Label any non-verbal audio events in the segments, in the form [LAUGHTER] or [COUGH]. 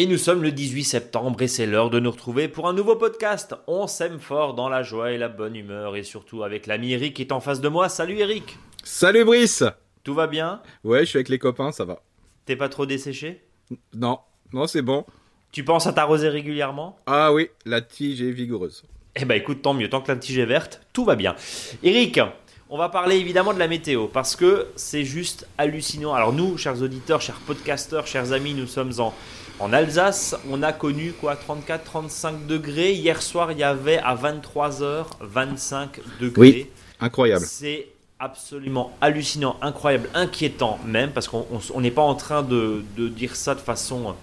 Et nous sommes le 18 septembre et c'est l'heure de nous retrouver pour un nouveau podcast. On s'aime fort dans la joie et la bonne humeur et surtout avec l'ami Eric qui est en face de moi. Salut Eric Salut Brice Tout va bien? Ouais, je suis avec les copains, ça va. T'es pas trop desséché? Non, non, c'est bon. Tu penses à t'arroser régulièrement? Ah oui, la tige est vigoureuse. Eh ben écoute, tant mieux, tant que la tige est verte, tout va bien. Eric, on va parler évidemment de la météo parce que c'est juste hallucinant. Alors nous, chers auditeurs, chers podcasteurs, chers amis, nous sommes en en Alsace, on a connu quoi 34-35 degrés. Hier soir, il y avait à 23h 25 degrés. Oui, incroyable. C'est absolument hallucinant, incroyable, inquiétant même, parce qu'on n'est pas en train de, dire ça de façon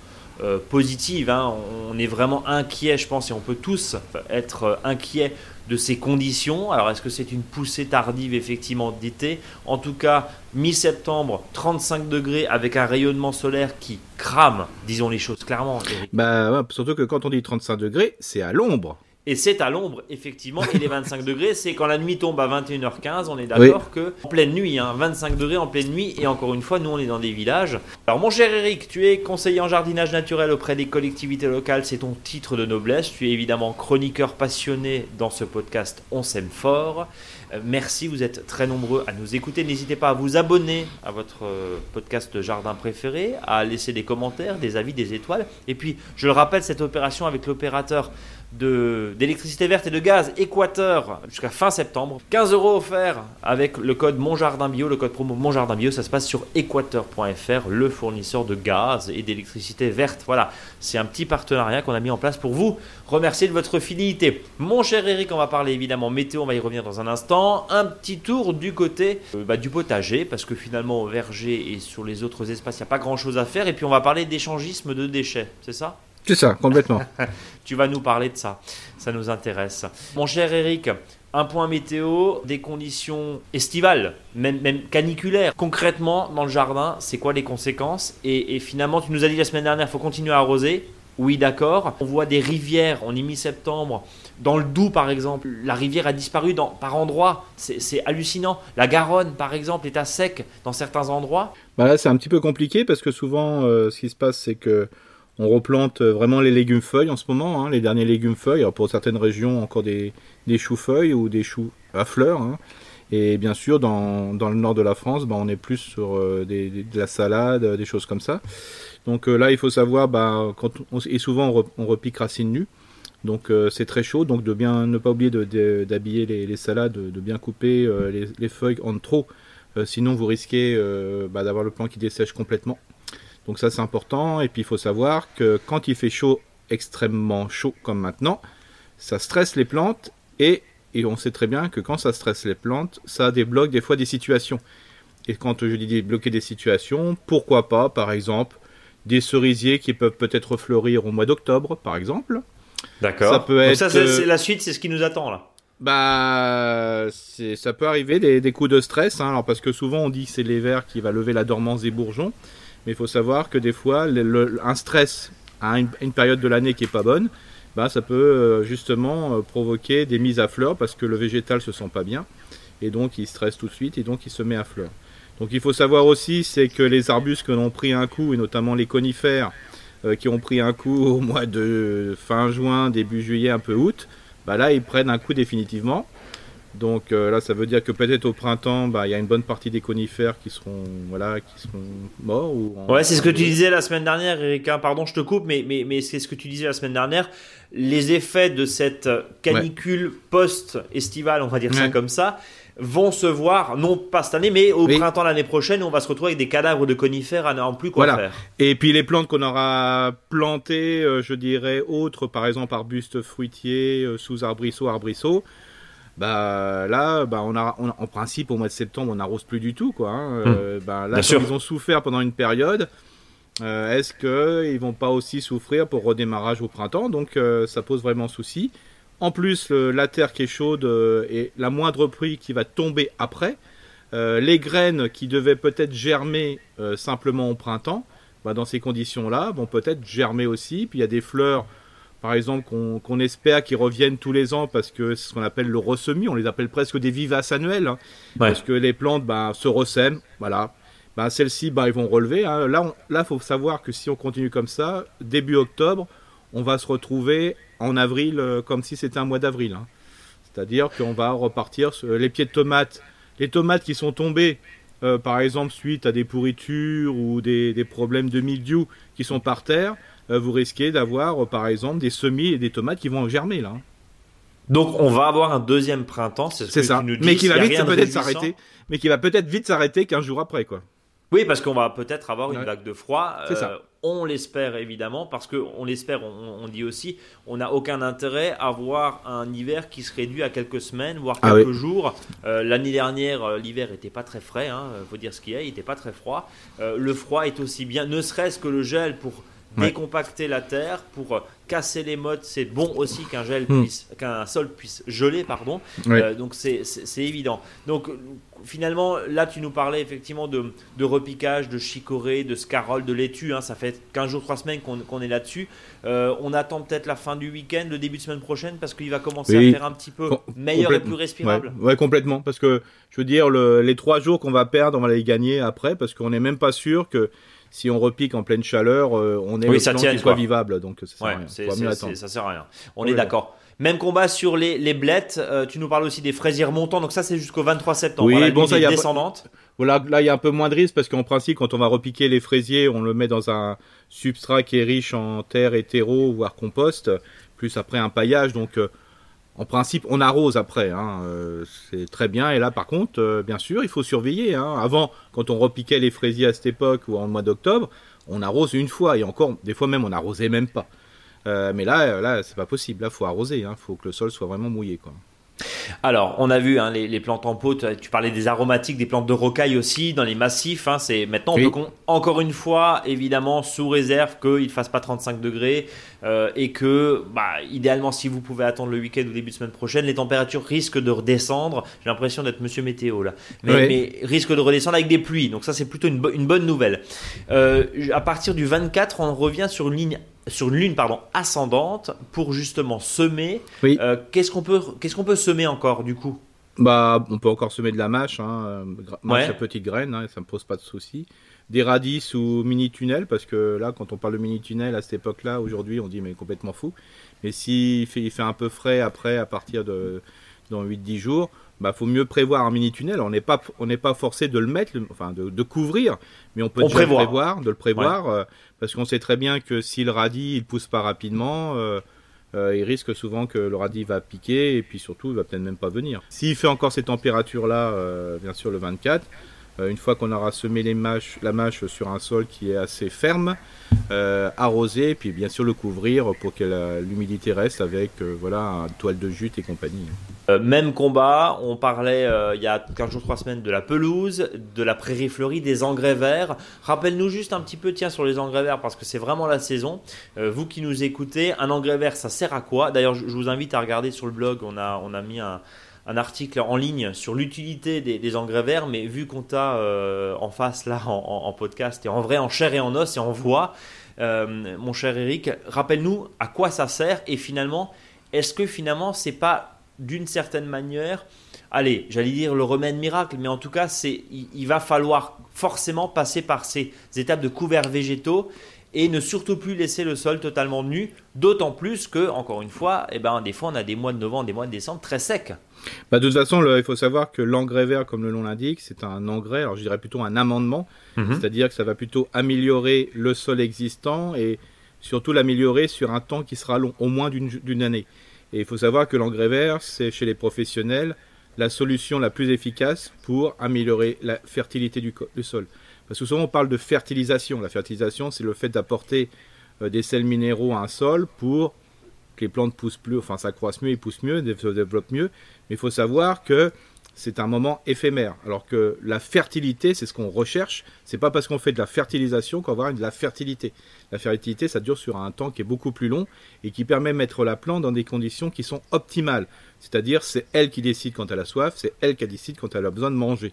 euh, positive. Hein. On est vraiment inquiet, je pense, et on peut tous être inquiets de ces conditions. Alors est-ce que c'est une poussée tardive effectivement d'été? En tout cas, mi-septembre, 35 degrés avec un rayonnement solaire qui crame, disons les choses clairement. Bah, surtout que quand on dit 35 degrés, c'est à l'ombre. Et c'est à l'ombre, effectivement. Et les 25 degrés, c'est quand la nuit tombe à 21h15. On est d'accord que en pleine nuit, hein, 25 degrés en pleine nuit. Et encore une fois, nous, on est dans des villages. Alors, mon cher Eric, tu es conseiller en jardinage naturel auprès des collectivités locales. C'est ton titre de noblesse. Tu es évidemment chroniqueur passionné dans ce podcast On s'aime fort. Euh, merci, vous êtes très nombreux à nous écouter. N'hésitez pas à vous abonner à votre euh, podcast jardin préféré, à laisser des commentaires, des avis, des étoiles. Et puis, je le rappelle, cette opération avec l'opérateur d'électricité verte et de gaz Équateur jusqu'à fin septembre. 15 euros offerts avec le code Mon Jardin Bio, le code promo Mon Jardin Bio. Ça se passe sur équateur.fr, le fournisseur de gaz et d'électricité verte. Voilà, c'est un petit partenariat qu'on a mis en place pour vous. Remercier de votre fidélité. Mon cher Eric, on va parler évidemment météo, on va y revenir dans un instant. Un petit tour du côté euh, bah, du potager, parce que finalement au verger et sur les autres espaces, il n'y a pas grand chose à faire. Et puis on va parler d'échangisme de déchets, c'est ça? C'est ça, complètement. [LAUGHS] tu vas nous parler de ça, ça nous intéresse. Mon cher Eric, un point météo, des conditions estivales, même, même caniculaires. Concrètement, dans le jardin, c'est quoi les conséquences? Et, finalement, tu nous as dit la semaine dernière, il faut continuer à arroser. Oui, d'accord. On voit des rivières, on est mi-septembre. Dans le Doubs, par exemple, la rivière a disparu dans, par endroits. C'est hallucinant. La Garonne, par exemple, est à sec dans certains endroits. Bah là, c'est un petit peu compliqué parce que souvent, euh, ce qui se passe, c'est que on replante euh, vraiment les légumes feuilles en ce moment, hein, les derniers légumes feuilles. Pour certaines régions, encore des, choux feuilles ou des choux à fleurs. Hein. Et bien sûr, dans, le nord de la France, bah, on est plus sur euh, de la salade, des choses comme ça. Donc euh, là, il faut savoir, bah, et souvent on, repique racines nues. Donc c'est très chaud, donc de bien ne pas oublier d'habiller les, salades, de, bien couper les, les, feuilles en trop, sinon vous risquez bah, d'avoir le plant qui dessèche complètement. Donc ça c'est important. Et puis il faut savoir que quand il fait chaud, extrêmement chaud comme maintenant, ça stresse les plantes et, et on sait très bien que quand ça stresse les plantes, ça débloque des fois des situations. Et quand je dis débloquer des situations, pourquoi pas par exemple des cerisiers qui peuvent peut-être fleurir au mois d'octobre par exemple. D'accord. Ça peut être. ça c'est la suite, c'est ce qui nous attend là. Bah, ça peut arriver des, des coups de stress, hein, alors parce que souvent on dit que c'est l'hiver qui va lever la dormance des bourgeons, mais il faut savoir que des fois, un stress à une, période de l'année qui est pas bonne, bah, ça peut euh, justement euh, provoquer des mises à fleur parce que le végétal se sent pas bien et donc il stresse tout de suite et donc il se met à fleur. Donc il faut savoir aussi c'est que les arbustes qui ont pris un coup et notamment les conifères euh, qui ont pris un coup au mois de fin juin, début juillet, un peu août, bah là ils prennent un coup définitivement. Donc euh, là, ça veut dire que peut-être au printemps, bah, il y a une bonne partie des conifères qui seront, voilà, qui seront morts. Ou Ouais, c'est ce que tu disais la semaine dernière, Eric. Hein. Pardon, je te coupe, mais, mais, mais c'est ce que tu disais la semaine dernière. Les effets de cette canicule post-estivale, on va dire ça comme ça, vont se voir, non pas cette année, mais au printemps l'année prochaine, on va se retrouver avec des cadavres de conifères à n'en plus quoi faire. Et puis les plantes qu'on aura plantées, euh, je dirais autres, par exemple arbustes fruitiers, euh, sous arbrisseaux, arbrisseaux, bah là, bah on a, en principe au mois de septembre, on n'arrose plus du tout, quoi. Hein. Hum. Euh, bah, là, ils ont souffert pendant une période, euh, est-ce qu'ils vont pas aussi souffrir pour redémarrage au printemps? Donc euh, ça pose vraiment souci. En plus, la terre qui est chaude et la moindre pluie qui va tomber après, les graines qui devaient peut-être germer simplement au printemps, bah, dans ces conditions-là, vont peut-être germer aussi. Puis il y a des fleurs par exemple, qu'on espère qu'ils reviennent tous les ans parce que c'est ce qu'on appelle le ressemis, on les appelle presque des vivaces annuelles, hein. parce que les plantes bah, se ressèment, voilà. bah, celles-ci, bah, ils vont relever. Hein. Là, il faut savoir que si on continue comme ça, début octobre, on va se retrouver en avril euh, comme si c'était un mois d'avril. Hein. C'est-à-dire qu'on va repartir sur les pieds de tomates. Les tomates qui sont tombées, euh, par exemple, suite à des pourritures ou des, problèmes de mildiou qui sont par terre, euh, vous risquez d'avoir, par exemple, des semis et des tomates qui vont germer là. Donc on va avoir un deuxième printemps, c'est ce que ça. Tu nous dis, mais qui va vite peut-être s'arrêter, mais qui va peut-être vite s'arrêter 15 jours après quoi. Oui, parce qu'on va peut-être avoir une vague de froid. Euh, on l'espère évidemment, parce qu'on l'espère, on, dit aussi, on n'a aucun intérêt à avoir un hiver qui se réduit à quelques semaines, voire ah quelques jours. Euh, l'année dernière, euh, l'hiver n'était pas très frais, hein, faut dire ce qu'il y a, il n'était pas très froid. le froid est aussi bien, ne serait-ce que le gel pour décompacter la terre, pour casser les mottes, c'est bon aussi qu'un gel hmm. puisse, qu'un sol puisse geler, pardon. donc c'est évident. Donc finalement, là, tu nous parlais effectivement de, repiquage, de chicorée, de scarole, de laitue. Hein. ça fait 15 jours, 3 semaines qu'on est là-dessus. Euh, on attend peut-être la fin du week-end, le début de semaine prochaine, parce qu'il va commencer à faire un petit peu meilleur et plus respirable. Ouais, complètement. Parce que, je veux dire, les 3 jours qu'on va perdre, on va les gagner après, parce qu'on n'est même pas sûr que si on repique en pleine chaleur, euh, on est oui, le qui soit vivable. Donc ça sert à rien. ça sert à rien. On est d'accord. Même combat sur les, les blettes. Euh, tu nous parles aussi des fraisiers remontants. Donc ça, c'est jusqu'au 23 septembre. Oui, bon, ça, y a descendante. Voilà, là, il y a un peu moins de risque parce qu'en principe, quand on va repiquer les fraisiers, on le met dans un substrat qui est riche en terre et terreau, voire compost, plus après un paillage. Donc, euh, en principe, on arrose après. Hein, euh, c'est très bien. Et là, par contre, bien sûr, il faut surveiller. Hein. Avant, quand on repiquait les fraisiers à cette époque ou en mois d'octobre, on arrose une fois. Et encore, des fois même, on n'arrosait même pas. Euh, mais là, euh, là, c'est pas possible. Là, faut arroser. Il hein. faut que le sol soit vraiment mouillé. Alors, on a vu hein, les, plantes en pot. Tu parlais des aromatiques, des plantes de rocaille aussi dans les massifs. Hein, c'est maintenant on peut encore une fois, évidemment, sous réserve qu'il ne fasse pas 35 degrés euh, et que, bah, idéalement, si vous pouvez attendre le week-end ou début de semaine prochaine, les températures risquent de redescendre. J'ai l'impression d'être Monsieur météo là, mais, mais, risquent de redescendre avec des pluies. Donc ça, c'est plutôt une, une, bonne nouvelle. Euh, à partir du 24, on revient sur une ligne sur une lune pardon ascendante pour justement semer. Euh, qu'est-ce qu'on peut qu'est-ce qu'on peut semer encore du coup? Bah, on peut encore semer de la mâche, hein, euh, mâche à petites graines, hein, ça me pose pas de souci. Des radis ou mini tunnels parce que là, quand on parle de mini tunnel à cette époque-là, aujourd'hui, on dit mais complètement fou. Mais s'il fait, il fait un peu frais après, à partir de dans 8-10 jours, bah faut mieux prévoir un mini tunnel. On n'est pas on n'est pas forcé de le mettre, enfin de, couvrir, mais on peut le prévoir, de le prévoir, euh, parce qu'on sait très bien que si le radis il pousse pas rapidement, euh, euh, il risque souvent que le radis va piquer et puis surtout il va peut-être même pas venir. S'il fait encore ces températures là, bien sûr le 24, une fois qu'on aura semé les mâches, la mâche sur un sol qui est assez ferme, arroser, puis bien sûr le couvrir pour que l'humidité reste avec voilà une toile de jute et compagnie. Euh, même combat, on parlait euh, il y a 15 jours, 3 semaines de la pelouse, de la prairie fleurie, des engrais verts. Rappelle-nous juste un petit peu, tiens, sur les engrais verts, parce que c'est vraiment la saison. Euh, vous qui nous écoutez, un engrais vert, ça sert à quoi? D'ailleurs, je, vous invite à regarder sur le blog, on a, on a mis un, article en ligne sur l'utilité des, engrais verts, mais vu qu'on t'a en face là en, podcast et en vrai, en chair et en os et en voix, mon cher Eric, rappelle-nous à quoi ça sert et finalement, est-ce que finalement c'est pas d'une certaine manière, allez, j'allais dire le remède miracle, mais en tout cas, c'est, il, va falloir forcément passer par ces étapes de couverts végétaux et ne surtout plus laisser le sol totalement nu, d'autant plus que, encore une fois, eh ben, des fois, on a des mois de novembre, des mois de décembre très secs. Bah, de toute façon, il faut savoir que l'engrais vert, comme le nom l'indique, c'est un engrais, alors je dirais plutôt un amendement, mhm. c'est-à-dire que ça va plutôt améliorer le sol existant et surtout l'améliorer sur un temps qui sera long, au moins d'une année. Et il faut savoir que l'engrais vert, c'est chez les professionnels la solution la plus efficace pour améliorer la fertilité du, sol. Parce que souvent on parle de fertilisation. La fertilisation, c'est le fait d'apporter euh, des sels minéraux à un sol pour que les plantes poussent plus, enfin s'accroissent mieux, et poussent mieux, se développent mieux. Mais il faut savoir que c'est un moment éphémère. Alors que la fertilité, c'est ce qu'on recherche. C'est pas parce qu'on fait de la fertilisation qu'on va avoir de la fertilité. La fertilité, ça dure sur un temps qui est beaucoup plus long et qui permet de mettre la plante dans des conditions qui sont optimales. C'est-à-dire, c'est elle qui décide quand elle a soif, c'est elle qui décide quand elle a besoin de manger.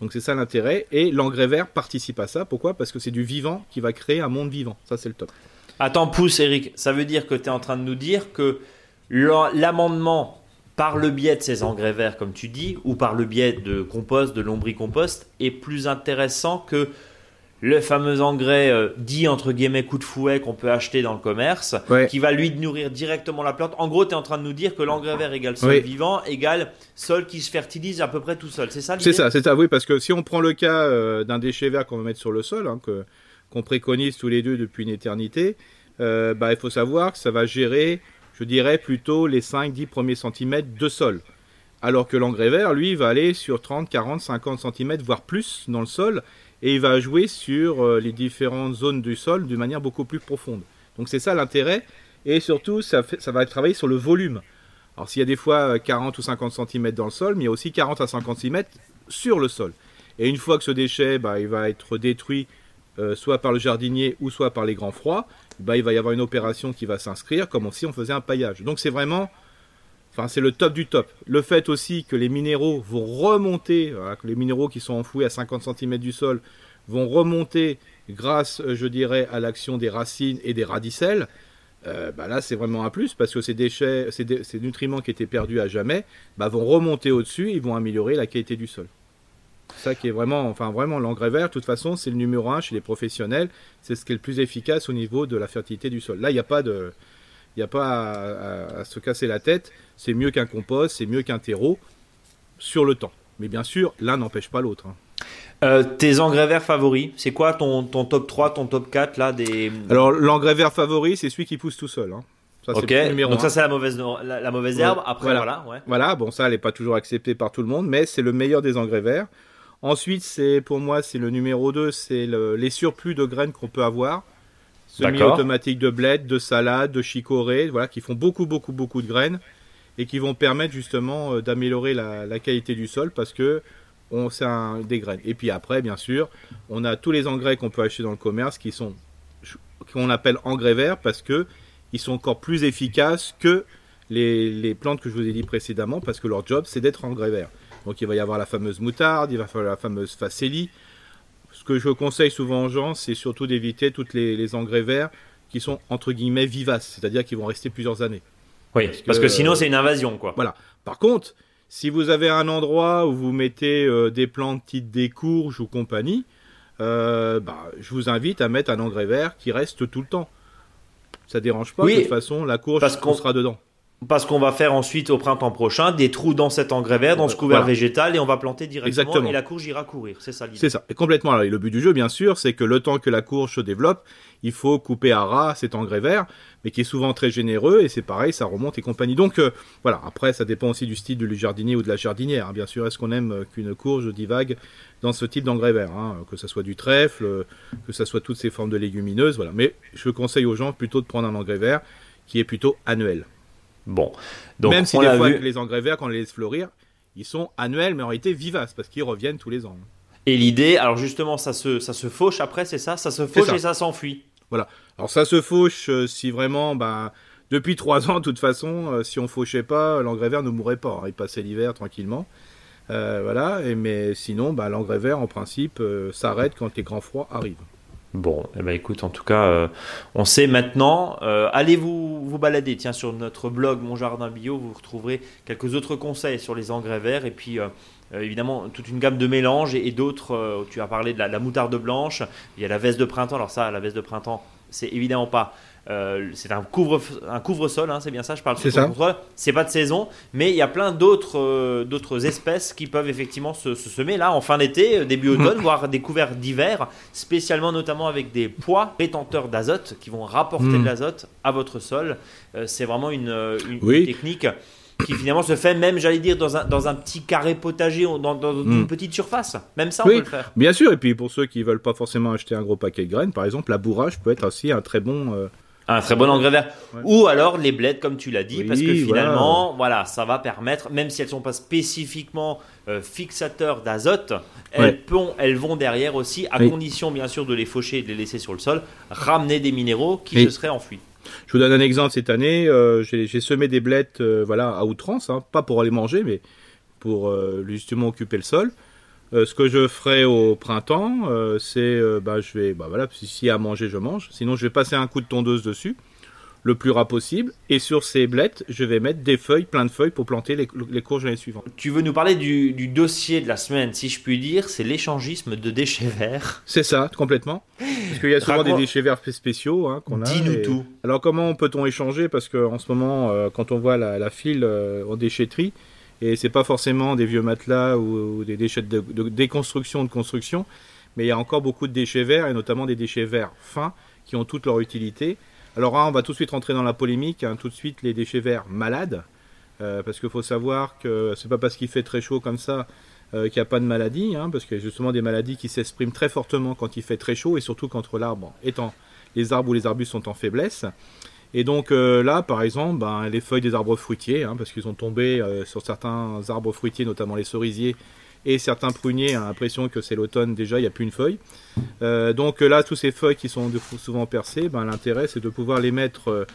Donc c'est ça l'intérêt. Et l'engrais vert participe à ça. Pourquoi? Parce que c'est du vivant qui va créer un monde vivant. Ça, c'est le top. Attends, pousse, Eric. Ça veut dire que tu es en train de nous dire que l'amendement par le biais de ces engrais verts, comme tu dis, ou par le biais de compost, de lombricompost, est plus intéressant que le fameux engrais euh, dit entre guillemets coup de fouet qu'on peut acheter dans le commerce, qui va lui nourrir directement la plante. En gros, tu es en train de nous dire que l'engrais vert égale sol vivant égale sol qui se fertilise à peu près tout seul. C'est ça C'est ça, c'est ça, oui, parce que si on prend le cas euh, d'un déchet vert qu'on va mettre sur le sol, hein, qu'on préconise tous les deux depuis une éternité, euh, bah, il faut savoir que ça va gérer, je dirais, plutôt les 5-10 premiers centimètres de sol. Alors que l'engrais vert, lui, va aller sur 30, 40, 50 centimètres, voire plus dans le sol et il va jouer sur euh, les différentes zones du sol d'une manière beaucoup plus profonde. Donc c'est ça l'intérêt, et surtout ça, ça va travailler sur le volume. Alors s'il y a des fois 40 euh, ou 50 cm dans le sol, mais il y a aussi 40 à 50 cm sur le sol. Et une fois que ce déchet bah, il va être détruit euh, soit par le jardinier ou soit par les grands froids, bah, il va y avoir une opération qui va s'inscrire comme si on faisait un paillage. Donc c'est vraiment Enfin, c'est le top du top. Le fait aussi que les minéraux vont remonter, que les minéraux qui sont enfouis à 50 cm du sol vont remonter grâce, euh, je dirais, à l'action des racines et des radicelles. Euh, bah là, c'est vraiment un plus parce que ces déchets, ces, nutriments qui étaient perdus à jamais, bah, vont remonter au-dessus, ils vont améliorer la qualité du sol. Ça qui est vraiment, enfin vraiment l'engrais vert, de toute façon, c'est le numéro un chez les professionnels. C'est ce qui est le plus efficace au niveau de la fertilité du sol. Là, il n'y a pas de, il n'y a pas à, se casser la tête. C'est mieux qu'un compost, c'est mieux qu'un terreau sur le temps. Mais bien sûr, l'un n'empêche pas l'autre. Hein. Euh, tes engrais verts favoris, c'est quoi ton, ton, top 3, ton top 4 là des... Alors l'engrais vert favori, c'est celui qui pousse tout seul. Hein. Ça, ok, donc ça c'est la mauvaise, la, mauvaise herbe. Après voilà, voilà, bon ça elle n'est pas toujours acceptée par tout le monde, mais c'est le meilleur des engrais verts. Ensuite, c'est pour moi c'est le numéro 2, c'est les surplus de graines qu'on peut avoir semi-automatique de bled, de salade, de chicorée, voilà, qui font beaucoup, beaucoup, beaucoup de graines et qui vont permettre justement euh, d'améliorer la, qualité du sol parce que on c'est des graines. Et puis après, bien sûr, on a tous les engrais qu'on peut acheter dans le commerce qui sont qu'on appelle engrais verts parce que ils sont encore plus efficaces que les, les, plantes que je vous ai dit précédemment parce que leur job c'est d'être engrais verts. Donc il va y avoir la fameuse moutarde, il va falloir la fameuse facélie, ce que je conseille souvent aux gens, c'est surtout d'éviter tous les, engrais verts qui sont entre guillemets vivaces, c'est-à-dire qui vont rester plusieurs années. Oui, parce que, sinon c'est une invasion, quoi. Voilà. Par contre, si vous avez un endroit où vous mettez euh, des plantes petites, des courges ou compagnie, euh, bah, je vous invite à mettre un engrais vert qui reste tout le temps. Ça dérange pas, de toute façon, la courge sera dedans parce qu'on va faire ensuite au printemps prochain des trous dans cet engrais vert, dans ce couvert végétal, et on va planter directement Exactement. et la courge ira courir. C'est ça l'idée. C'est ça. Et complètement. et le but du jeu, bien sûr, c'est que le temps que la courge se développe, il faut couper à ras cet engrais vert, mais qui est souvent très généreux, et c'est pareil, ça remonte et compagnie. Donc euh, voilà. Après, ça dépend aussi du style du jardinier ou de la jardinière. Hein. Bien sûr, est-ce qu'on aime euh, qu'une courge divague dans ce type d'engrais vert, hein, que ce soit du trèfle, que ce soit toutes ces formes de légumineuses, voilà. Mais je conseille aux gens plutôt de prendre un engrais vert qui est plutôt annuel. Bon. Donc, Même si des fois, les engrais verts, quand on les laisse fleurir, ils sont annuels, mais en réalité vivaces, parce qu'ils reviennent tous les ans. Et l'idée, alors justement, ça se, ça se fauche après, c'est ça? Ça se fauche et ça s'enfuit. Voilà. Alors ça se fauche euh, si vraiment, bah, depuis trois ans, de toute façon, euh, si on fauchait pas, l'engrais vert ne mourrait pas. Hein. il passait l'hiver tranquillement. Euh, voilà. Et, mais sinon, bah, l'engrais vert, en principe, s'arrête quand les grands froids arrivent. Bon, eh ben écoute, en tout cas, euh, on sait maintenant. Euh, allez vous, vous balader, tiens, sur notre blog Mon Jardin Bio, vous retrouverez quelques autres conseils sur les engrais verts et puis euh, évidemment toute une gamme de mélanges et, d'autres. tu as parlé de la, la, moutarde blanche, il y a la veste de printemps. Alors ça, la veste de printemps, c'est évidemment pas euh, c'est un couvre un couvre-sol, hein, c'est bien ça. Je parle c'est ça. C'est pas de saison, mais il y a plein d'autres euh, d'autres espèces qui peuvent effectivement se, semer là en fin d'été, euh, début automne, voire des couverts d'hiver, spécialement notamment avec des pois rétenteurs d'azote qui vont rapporter de hmm. l'azote à votre sol. c'est vraiment une, une, technique qui finalement se fait même, j'allais dire, dans un, dans un petit carré potager, dans, dans une hmm. petite surface. Même ça, on peut le faire. Bien sûr, et puis pour ceux qui veulent pas forcément acheter un gros paquet de graines, par exemple, la bourrage peut être aussi un très bon, un très bon engrais vert. Ou alors les bleds, comme tu l'as dit, parce que finalement, voilà. ça va permettre, même si elles ne sont pas spécifiquement euh, fixateurs d'azote, elles, elles, vont derrière aussi, à condition bien sûr de les faucher et de les laisser sur le sol, ramener des minéraux qui se seraient enfouis. Je vous donne un exemple cette année, euh, j'ai semé des blettes euh, voilà, à outrance, hein, pas pour aller manger, mais pour justement occuper le sol. Euh, ce que je ferai au printemps, euh, c'est, euh, bah, je vais, bah voilà, si y a à manger, je mange. Sinon, je vais passer un coup de tondeuse dessus. le plus ras possible. Et sur ces blettes, je vais mettre des feuilles, plein de feuilles pour planter les, les courges l'année suivante. Tu veux nous parler du, dossier de la semaine, si je puis dire, c'est l'échangisme de déchets verts. C'est ça, complètement. Parce qu'il y a souvent des déchets verts spéciaux hein, qu'on a. Dis-nous tout. Alors comment peut-on échanger? Parce qu'en ce moment, quand on voit la, file euh, en déchetterie, et c'est pas forcément des vieux matelas ou, des déchets de, de déconstruction de construction, mais il y a encore beaucoup de déchets verts, et notamment des déchets verts fins, qui ont toute leur utilité. Alors on va tout de suite rentrer dans la polémique, hein, tout de suite les déchets verts malades, euh, parce qu'il faut savoir que c'est pas parce qu'il fait très chaud comme ça euh, qu'il n'y a pas de maladie, hein, parce qu'il y a justement des maladies qui s'expriment très fortement quand il fait très chaud, et surtout quand l'arbre étant les arbres ou les arbustes sont en faiblesse. Et donc euh, là, par exemple, ben, les feuilles des arbres fruitiers, hein, parce qu'ils ont tombé sur certains arbres fruitiers, notamment les cerisiers, et certains pruniers ont l'impression que c'est l'automne déjà, il n'y a plus une feuille. Euh, donc là, tous ces feuilles qui sont souvent percées, ben, l'intérêt c'est de pouvoir les mettre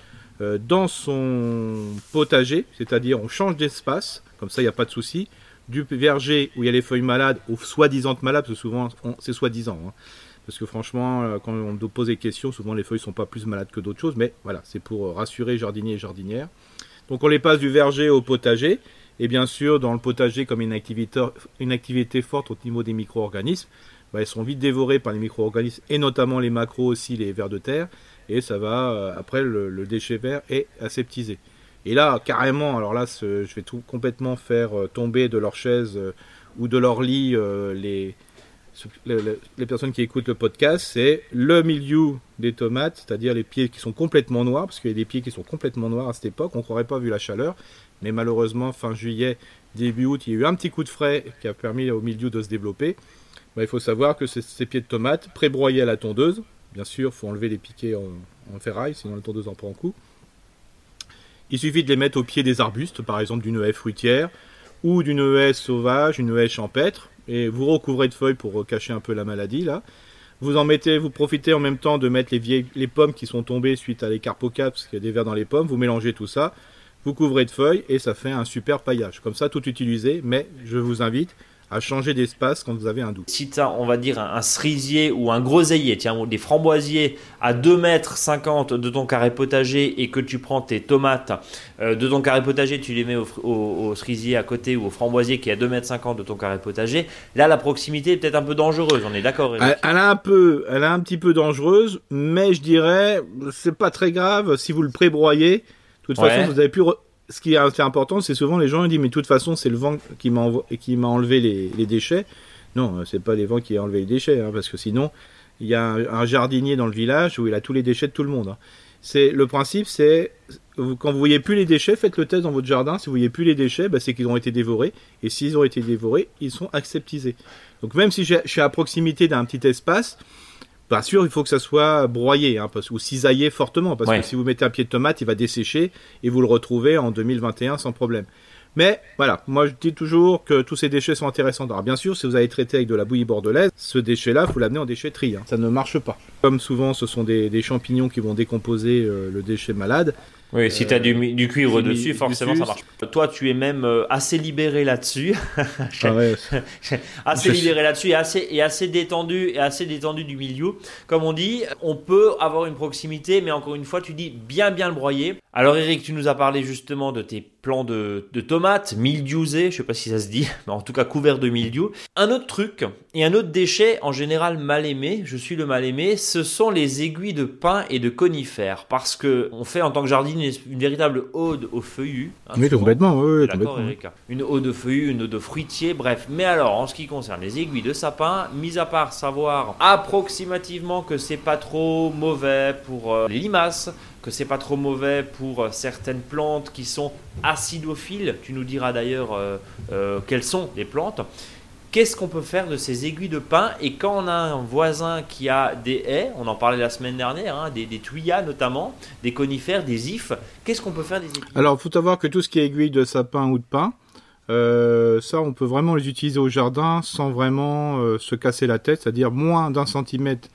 euh, dans son potager, c'est-à-dire on change d'espace, comme ça il n'y a pas de souci, du verger où il y a les feuilles malades ou soi-disant malades, parce que souvent c'est soi-disant. Hein. Parce que franchement, euh, quand on pose des questions, souvent les feuilles sont pas plus malades que d'autres choses, mais voilà, c'est pour rassurer jardiniers et jardinières. Donc on les passe du verger au potager, et bien sûr, dans le potager, comme une activité, forte au niveau des micro-organismes, bah, elles sont vite dévorées par les micro-organismes et notamment les macros aussi, les vers de terre. Et ça va, euh, après, le, déchet vert est aseptisé. Et là, carrément, alors là, je vais tout complètement faire euh, tomber de leur chaise euh, ou de leur lit les, les, personnes qui écoutent le podcast, c'est le milieu des tomates, c'est-à-dire les pieds qui sont complètement noirs, parce qu'il y a des pieds qui sont complètement noirs à cette époque, on n'aurait pas vu la chaleur, mais malheureusement, fin juillet, début août, il y a eu un petit coup de frais qui a permis au milieu de se développer. Bah, il faut savoir que ces pieds de tomates, pré-broyés à la tondeuse, bien sûr, il faut enlever les piquets en, ferraille, sinon la tondeuse en prend un coup. Il suffit de les mettre au pied des arbustes, par exemple d'une haie fruitière, ou d'une haie sauvage, une haie champêtre, et vous recouvrez de feuilles pour cacher un peu la maladie là. Vous en mettez, vous profitez en même temps de mettre les, vieilles, les pommes qui sont tombées suite à l'écart parce qu'il y a des vers dans les pommes, vous mélangez tout ça, vous couvrez de feuilles et ça fait un super paillage. Comme ça, tout utilisé, mais je vous invite à changer d'espace quand vous avez un doute. Si tu as, on va dire, un, cerisier ou un groseillier, tiens, des framboisiers à 2 mètres 50 de ton carré potager et que tu prends tes tomates euh, de ton carré potager, tu les mets au, cerisier à côté ou au framboisier qui est à 2 mètres 50 de ton carré potager, là, la proximité est peut-être un peu dangereuse, on est d'accord elle, elle, a un peu, elle a un petit peu dangereuse, mais je dirais, c'est pas très grave si vous le prébroyez. De toute façon, vous avez pu ce qui est important, c'est souvent les gens disent mais de toute façon c'est le vent qui m'a enlevé les, déchets. Non, c'est pas les vents qui ont enlevé les déchets, hein, parce que sinon il y a un, jardinier dans le village où il a tous les déchets de tout le monde. Hein. Le principe, c'est quand vous voyez plus les déchets, faites le test dans votre jardin. Si vous voyez plus les déchets, bah, c'est qu'ils ont été dévorés. Et s'ils ont été dévorés, ils sont acceptisés. Donc même si je suis à proximité d'un petit espace, Bien sûr, il faut que ça soit broyé hein, ou cisaillé fortement, parce que si vous mettez un pied de tomate, il va dessécher et vous le retrouvez en 2021 sans problème. Mais voilà, moi je dis toujours que tous ces déchets sont intéressants. Alors bien sûr, si vous avez traité avec de la bouillie bordelaise, ce déchet-là, faut l'amener en déchetterie. Hein. Ça ne marche pas. Comme souvent, ce sont des, champignons qui vont décomposer euh, le déchet malade. Oui, si tu as du, cuivre dessus, forcément ça marche. Toi, tu es même euh, assez libéré là-dessus. Ah [LAUGHS] [LAUGHS] assez libéré là-dessus et assez, et assez détendu et assez détendu du milieu. Comme on dit, on peut avoir une proximité, mais encore une fois, tu dis bien bien le broyer. Alors Eric, tu nous as parlé justement de tes plants de, tomates, mildiouisés, je sais pas si ça se dit, [LAUGHS] mais en tout cas couverts de mildiou. Un autre truc et un autre déchet en général mal aimé, je suis le mal aimé, ce sont les aiguilles de pin et de conifères, parce que on fait en tant que jardinier une, véritable ode aux feuillus. Hein, oui, complètement, oui, Eric. Une ode de feuillus, une ode de fruitier, bref. Mais alors, en ce qui concerne les aiguilles de sapin, mis à part savoir approximativement que c'est pas trop mauvais pour euh, les limaces, que c'est pas trop mauvais pour euh, certaines plantes qui sont acidophiles. Tu nous diras d'ailleurs euh, euh, quelles sont les plantes. Qu'est-ce qu'on peut faire de ces aiguilles de pin? Et quand on a un voisin qui a des haies, on en parlait la semaine dernière, hein, des, des, tuyas notamment, des conifères, des ifs, qu'est-ce qu'on peut faire des aiguilles? Alors, il faut savoir que tout ce qui est aiguille de sapin ou de pin, ça, on peut vraiment les utiliser au jardin sans vraiment se casser la tête, c'est-à-dire moins d'un centimètre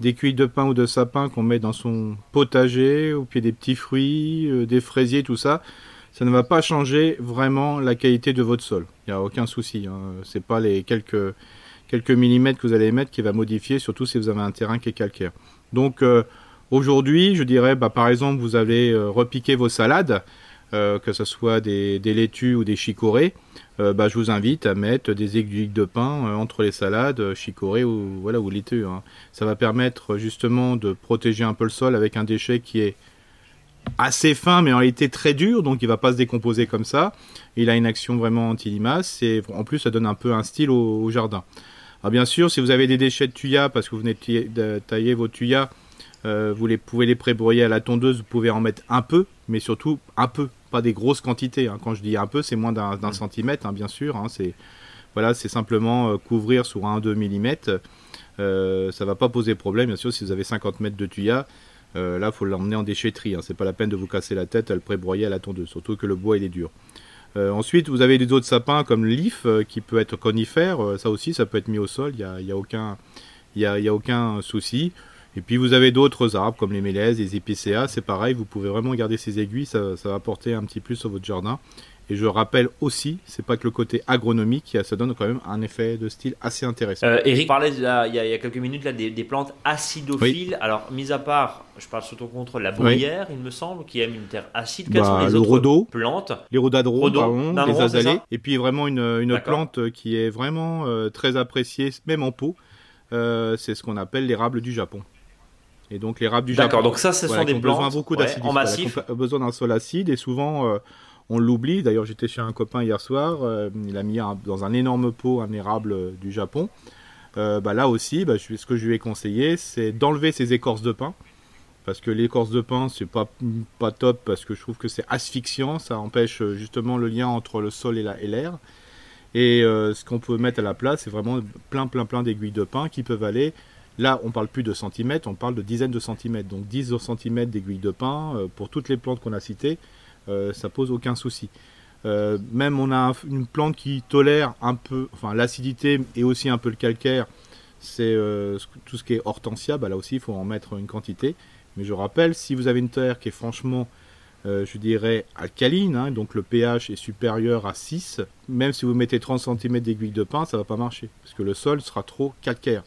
des cuits de pain ou de sapin qu'on met dans son potager, au pied des petits fruits, euh, des fraisiers, tout ça, ça ne va pas changer vraiment la qualité de votre sol. Il n'y a aucun souci. Hein. C'est pas les quelques, quelques millimètres que vous allez mettre qui va modifier, surtout si vous avez un terrain qui est calcaire. Donc, euh, Aujourd'hui, je dirais, bah, par exemple, vous allez repiquer vos salades, que ce soit des, laitues ou des chicorées. bah, je vous invite à mettre des aiguilles de pain entre les salades, chicorées ou voilà ou laitues. Hein. Ça va permettre justement de protéger un peu le sol avec un déchet qui est assez fin, mais en réalité très dur, donc il va pas se décomposer comme ça. Il a une action vraiment anti-limace et en plus ça donne un peu un style au, jardin. Alors bien sûr, si vous avez des déchets de tuya parce que vous venez de tailler vos tuyas, euh, vous pouvez les prébrouiller à la tondeuse, vous pouvez en mettre un peu, mais surtout un peu, pas des grosses quantités. Hein. Quand je dis un peu, c'est moins d'un mmh. centimètre, hein, bien sûr. Hein. c'est voilà, c'est simplement euh, couvrir sur 1-2 mm. Euh, ça va pas poser problème, bien sûr, si vous avez 50 mètres de tuyas. Euh, là, il faut l'emmener en déchetterie. Hein. C'est pas la peine de vous casser la tête à le prébroyer à la tondeuse, surtout que le bois il est dur. Euh, ensuite, vous avez des autres sapins comme le lif euh, qui peut être conifère. ça aussi, ça peut être mis au sol. Il n'y a, aucun, y a, aucun souci. Et puis vous avez d'autres arbres comme les mélèzes, les épicéas. C'est pareil, vous pouvez vraiment garder ces aiguilles. Ça, ça va apporter un petit plus sur votre jardin. Et je rappelle aussi, c'est pas que le côté agronomique, ça donne quand même un effet de style assez intéressant. Euh, Eric parlait il, y a, quelques minutes là, des, plantes acidophiles. Alors, mis à part, je parle sous ton contrôle, la bruyère, il me semble, qui aime une terre acide. Quelles bah, sont les autres plantes? Les rhododendrons, les azalées. Et puis vraiment une, une plante qui est vraiment euh, très appréciée, même en pot. Euh, c'est ce qu'on appelle l'érable du Japon. Et donc l'érable du Japon. D'accord, donc ça, ce sont des plantes besoin beaucoup en massif. besoin d'un sol acide et souvent on l'oublie. D'ailleurs, j'étais chez un copain hier soir. Euh, il a mis dans un énorme pot un érable euh, du Japon. Euh, bah, là aussi, bah, ce que je lui ai conseillé, c'est d'enlever ses écorces de pin. Parce que l'écorce de pin, c'est pas, pas top, parce que je trouve que c'est asphyxiant. Ça empêche justement le lien entre le sol et l'air. Et ce qu'on peut mettre à la place, c'est vraiment plein, plein, plein d'aiguilles de pin qui peuvent aller Là, on parle plus de centimètres, on parle de dizaines de centimètres. Donc 10 centimètres d'aiguilles de pin pour toutes les plantes qu'on a citées. Euh, ça pose aucun souci. Euh, même on a une plante qui tolère un peu, l'acidité et aussi un peu le calcaire, c'est euh, tout ce qui est hortensia, bah là aussi il faut en mettre une quantité. Mais je rappelle, si vous avez une terre qui est franchement, je dirais, alcaline, hein, donc le pH est supérieur à 6, même si vous mettez 30 cm d'aiguille de pin, ça va pas marcher, parce que le sol sera trop calcaire.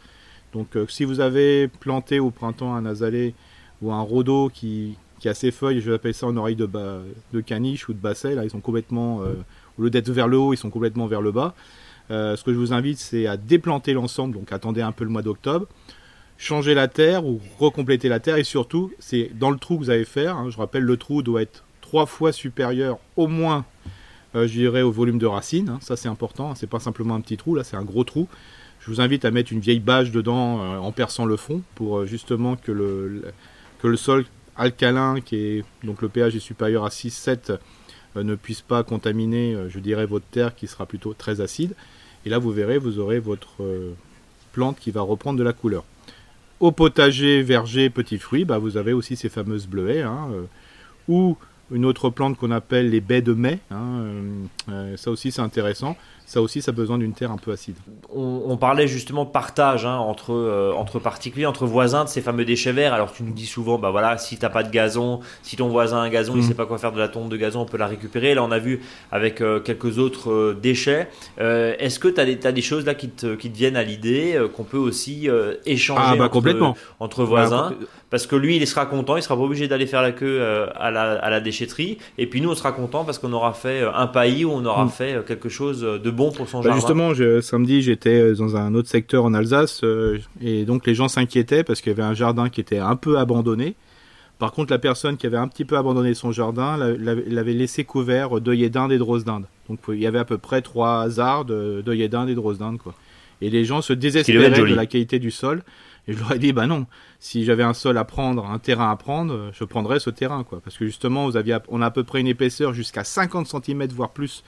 Donc si vous avez planté au printemps un azalée ou un rhodo qui, qui a ses feuilles, je vais appeler ça en oreille de, caniche ou de basset. Là, ils sont complètement, euh, au lieu d'être vers le haut, ils sont complètement vers le bas. Euh, ce que je vous invite, c'est à déplanter l'ensemble, donc attendez un peu le mois d'octobre, changer la terre ou recompléter la terre, et surtout, c'est dans le trou que vous allez faire. Hein, je rappelle, le trou doit être trois fois supérieur au moins, euh, je dirais, au volume de racines. Hein. ça, c'est important. Hein, c'est pas simplement un petit trou, là, c'est un gros trou. Je vous invite à mettre une vieille bâche dedans en perçant le fond pour justement que le, que le sol alcalin, qui est donc le pH est supérieur à 6-7, euh, ne puisse pas contaminer, euh, je dirais, votre terre qui sera plutôt très acide. Et là, vous verrez, vous aurez votre euh, plante qui va reprendre de la couleur. Au potager, verger, petits fruits, bah, vous avez aussi ces fameuses bleuets, hein, ou une autre plante qu'on appelle les baies de mai. Hein, ça aussi, c'est intéressant ça aussi, ça a besoin d'une terre un peu acide. On, parlait justement de partage hein, entre, euh, entre particuliers, entre voisins de ces fameux déchets verts. Alors tu nous dis souvent, bah voilà, si t'as pas de gazon, si ton voisin a un gazon, il il mm. sait pas quoi faire de la tombe de gazon, on peut la récupérer. Là, on a vu avec euh, quelques autres euh, déchets. Est-ce que tu as, des choses là qui te, qui te viennent à l'idée qu'on peut aussi échanger ah, bah, entre, entre, voisins? Parce que lui, il sera content, il sera pas obligé d'aller faire la queue à la, à, la, déchetterie. Et puis nous, on sera content parce qu'on aura fait un paillis ou on aura mm. fait quelque chose de bon pour son bah, Justement, je, samedi, j'étais euh, dans un autre secteur en Alsace euh, et donc les gens s'inquiétaient parce qu'il y avait un jardin qui était un peu abandonné. Par contre, la personne qui avait un petit peu abandonné son jardin l'avait laissé couvert d'œillets d'Inde et de roses d'Inde. Donc il y avait à peu près trois hasards d'œillets d'Inde et de roses d'Inde. Quoi. Et les gens se désespéraient de la qualité du sol. Et je leur ai dit, bah non, si j'avais un sol à prendre, un terrain à prendre, je prendrais ce terrain. quoi. Parce que justement, vous aviez, on a à peu près une épaisseur jusqu'à 50 cm, voire plus,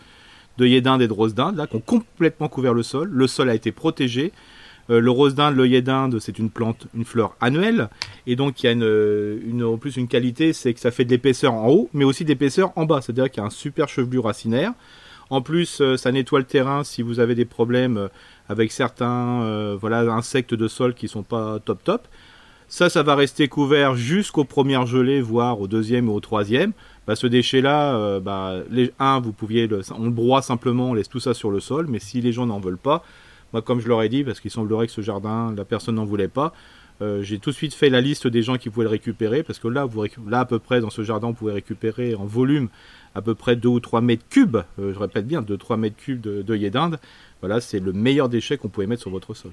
d'œillet d'Inde et de rose d'Inde, là, qui ont complètement couvert le sol. Le sol a été protégé. Euh, le rose d'Inde, l'œillet d'Inde, c'est une plante, une fleur annuelle, et donc il y a une, une, en plus une qualité, c'est que ça fait de l'épaisseur en haut, mais aussi d'épaisseur en bas, c'est-à-dire qu'il y a un super chevelu racinaire. En plus, euh, ça nettoie le terrain si vous avez des problèmes euh, avec certains voilà insectes de sol qui sont pas top top. Ça, ça va rester couvert jusqu'aux premières gelées, voire au deuxième ou au troisième. Bah, ce déchet-là, euh, bah, un, vous pouviez, on le broie simplement, on laisse tout ça sur le sol, mais si les gens n'en veulent pas, moi, comme je leur ai dit, parce qu'il semblerait que ce jardin, la personne n'en voulait pas, Euh, j'ai tout de suite fait la liste des gens qui pouvaient le récupérer, parce que là, là à peu près dans ce jardin, vous pouvez récupérer en volume à peu près 2 ou 3 mètres cubes, euh, je répète bien, 2-3 mètres cubes d'œillets d'Inde. Voilà, c'est le meilleur déchet qu'on pouvait mettre sur votre sol.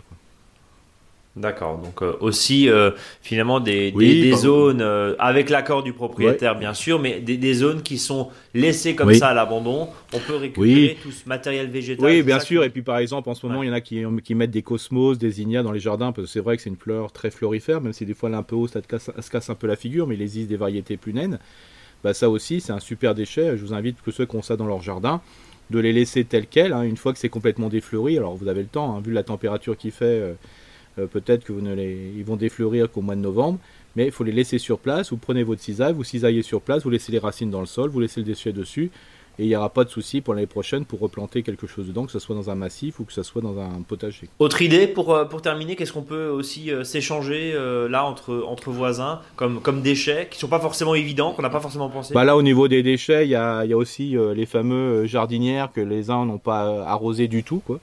D'accord, donc euh, aussi euh, finalement des, des, zones euh, avec l'accord du propriétaire bien sûr, mais des, des, zones qui sont laissées comme ça à l'abandon. On peut récupérer tout ce matériel végétal. Oui, bien sûr. Et puis par exemple, en ce moment, il y en a qui, qui mettent des cosmos, des ignias dans les jardins, parce que c'est vrai que c'est une fleur très florifère, même si des fois elle est un peu haut, ça, se casse un peu la figure, mais il existe des variétés plus naines. Bah, ça aussi, c'est un super déchet. Je vous invite que ceux qui ont ça dans leur jardin, de les laisser telles quelles, hein, une fois que c'est complètement défleuri. Alors vous avez le temps, hein, vu la température qu'il fait peut-être que vous ne les, ils vont défleurir qu'au mois de novembre, mais il faut les laisser sur place. Vous prenez votre cisaille, vous cisaillez sur place, vous laissez les racines dans le sol, vous laissez le déchet dessus, et il n'y aura pas de souci pour l'année prochaine pour replanter quelque chose dedans, que ce soit dans un massif ou que ce soit dans un potager. Autre idée pour, euh, pour terminer, qu'est-ce qu'on peut aussi euh, s'échanger là entre, entre voisins comme, comme déchets qui ne sont pas forcément évidents, qu'on n'a pas forcément pensé? Bah Là, au niveau des déchets, il y a, y a, aussi les fameux jardinières que les uns n'ont pas arrosés du tout. Quoi.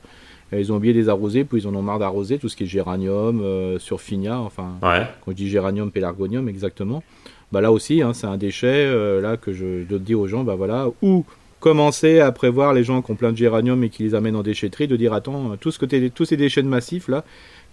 Ils ont oublié des arroser, puis ils en ont marre d'arroser tout ce qui est géranium, euh, surfinia, enfin, quand je dis géranium, pélargonium, exactement. Bah là aussi, hein, c'est un déchet euh, là que je dois dire aux gens, bah voilà, ou commencer à prévoir les gens qui ont plein de géranium et qui les amènent en déchetterie, de dire attends, tout ce côté, tous ces déchets de massifs là,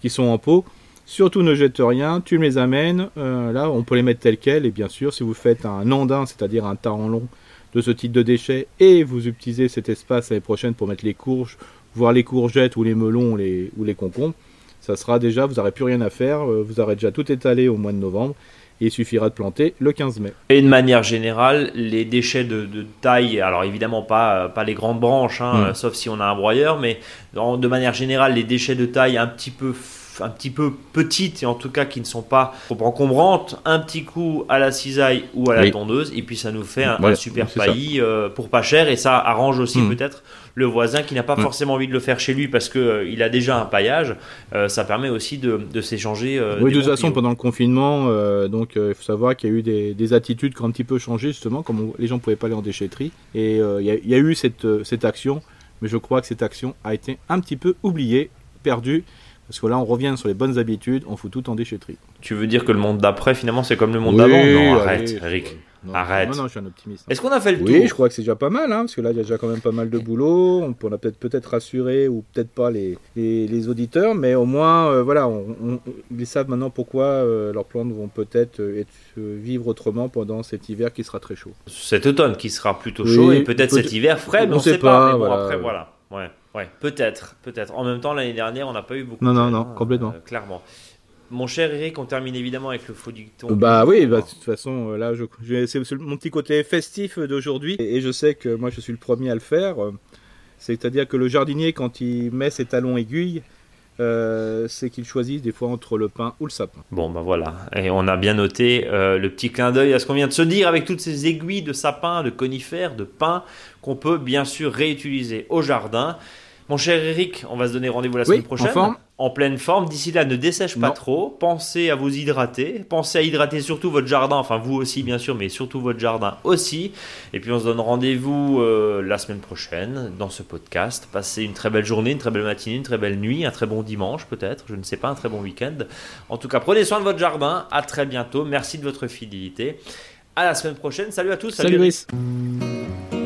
qui sont en pot, surtout ne jette rien, tu me les amènes, euh, là on peut les mettre tels quels, et bien sûr si vous faites un andin, c'est-à-dire un tas en long de ce type de déchets, et vous utilisez cet espace l'année prochaine pour mettre les courges voir les courgettes ou les melons ou les, ou les concombres, ça sera déjà, vous n'aurez plus rien à faire, euh, vous aurez déjà tout étalé au mois de novembre. Et il suffira de planter le 15 mai. Et de manière générale, les déchets de, taille, alors évidemment pas, pas les grandes branches, hein, mm. sauf si on a un broyeur, mais de manière générale, les déchets de taille un petit peu un petit peu petites et en tout cas qui ne sont pas trop encombrantes, un petit coup à la cisaille ou à la tondeuse et puis ça nous fait un, super paillis euh, pour pas cher et ça arrange aussi hmm. peut-être le voisin qui n'a pas hmm. forcément envie de le faire chez lui parce que euh, il a déjà un paillage. Euh, ça permet aussi de, s'échanger. oui, de toute façon, pendant le confinement, donc il faut savoir qu'il y a eu des, attitudes qui ont un petit peu changé justement, comme les gens ne pouvaient pas aller en déchetterie et il y, y, a eu cette, cette action, mais je crois que cette action a été un petit peu oubliée, perdue. Parce que là, on revient sur les bonnes habitudes, on fout tout en déchetterie. Tu veux dire que le monde d'après, finalement, c'est comme le monde d'avant Non, arrête, Eric. arrête. Non, non, je suis un optimiste. Est-ce qu'on a fait le tour Oui, je crois que c'est déjà pas mal, hein, parce que là, il y a déjà quand même pas mal de boulot. On, a peut-être peut-être rassuré, ou peut-être pas les, les, auditeurs, mais au moins, euh, voilà, on, ils savent maintenant pourquoi euh, leurs plantes vont peut-être euh, vivre autrement pendant cet hiver qui sera très chaud. Cet automne qui sera plutôt chaud, et peut-être cet hiver frais, mais on ne sait pas. mais bon, après, voilà. Ouais. Ouais, peut-être, peut-être. En même temps, l'année dernière, on n'a pas eu beaucoup. Non, non, non, complètement. Euh, clairement. Mon cher Eric, on termine évidemment avec le faux dicton. Bah oui, bah, de toute façon, euh, là, je, c'est mon petit côté festif d'aujourd'hui, et, je sais que moi, je suis le premier à le faire. C'est-à-dire que le jardinier, quand il met ses talons aiguilles, euh, c'est qu'il choisit des fois entre le pain ou le sapin. Bon, ben voilà. Et on a bien noté le petit clin d'œil à ce qu'on vient de se dire avec toutes ces aiguilles de sapin, de conifères, de pin qu'on peut bien sûr réutiliser au jardin. Mon cher Eric, on va se donner rendez-vous la semaine prochaine. En, pleine forme. D'ici là, ne dessèche pas trop. Pensez à vous hydrater. Pensez à hydrater surtout votre jardin. Enfin, vous aussi, bien sûr, mais surtout votre jardin aussi. Et puis, on se donne rendez-vous euh, la semaine prochaine dans ce podcast. Passez une très belle journée, une très belle matinée, une très belle nuit, un très bon dimanche peut-être. Je ne sais pas, un très bon week-end. En tout cas, prenez soin de votre jardin. À très bientôt. Merci de votre fidélité. À la semaine prochaine. Salut à tous. Salut, salut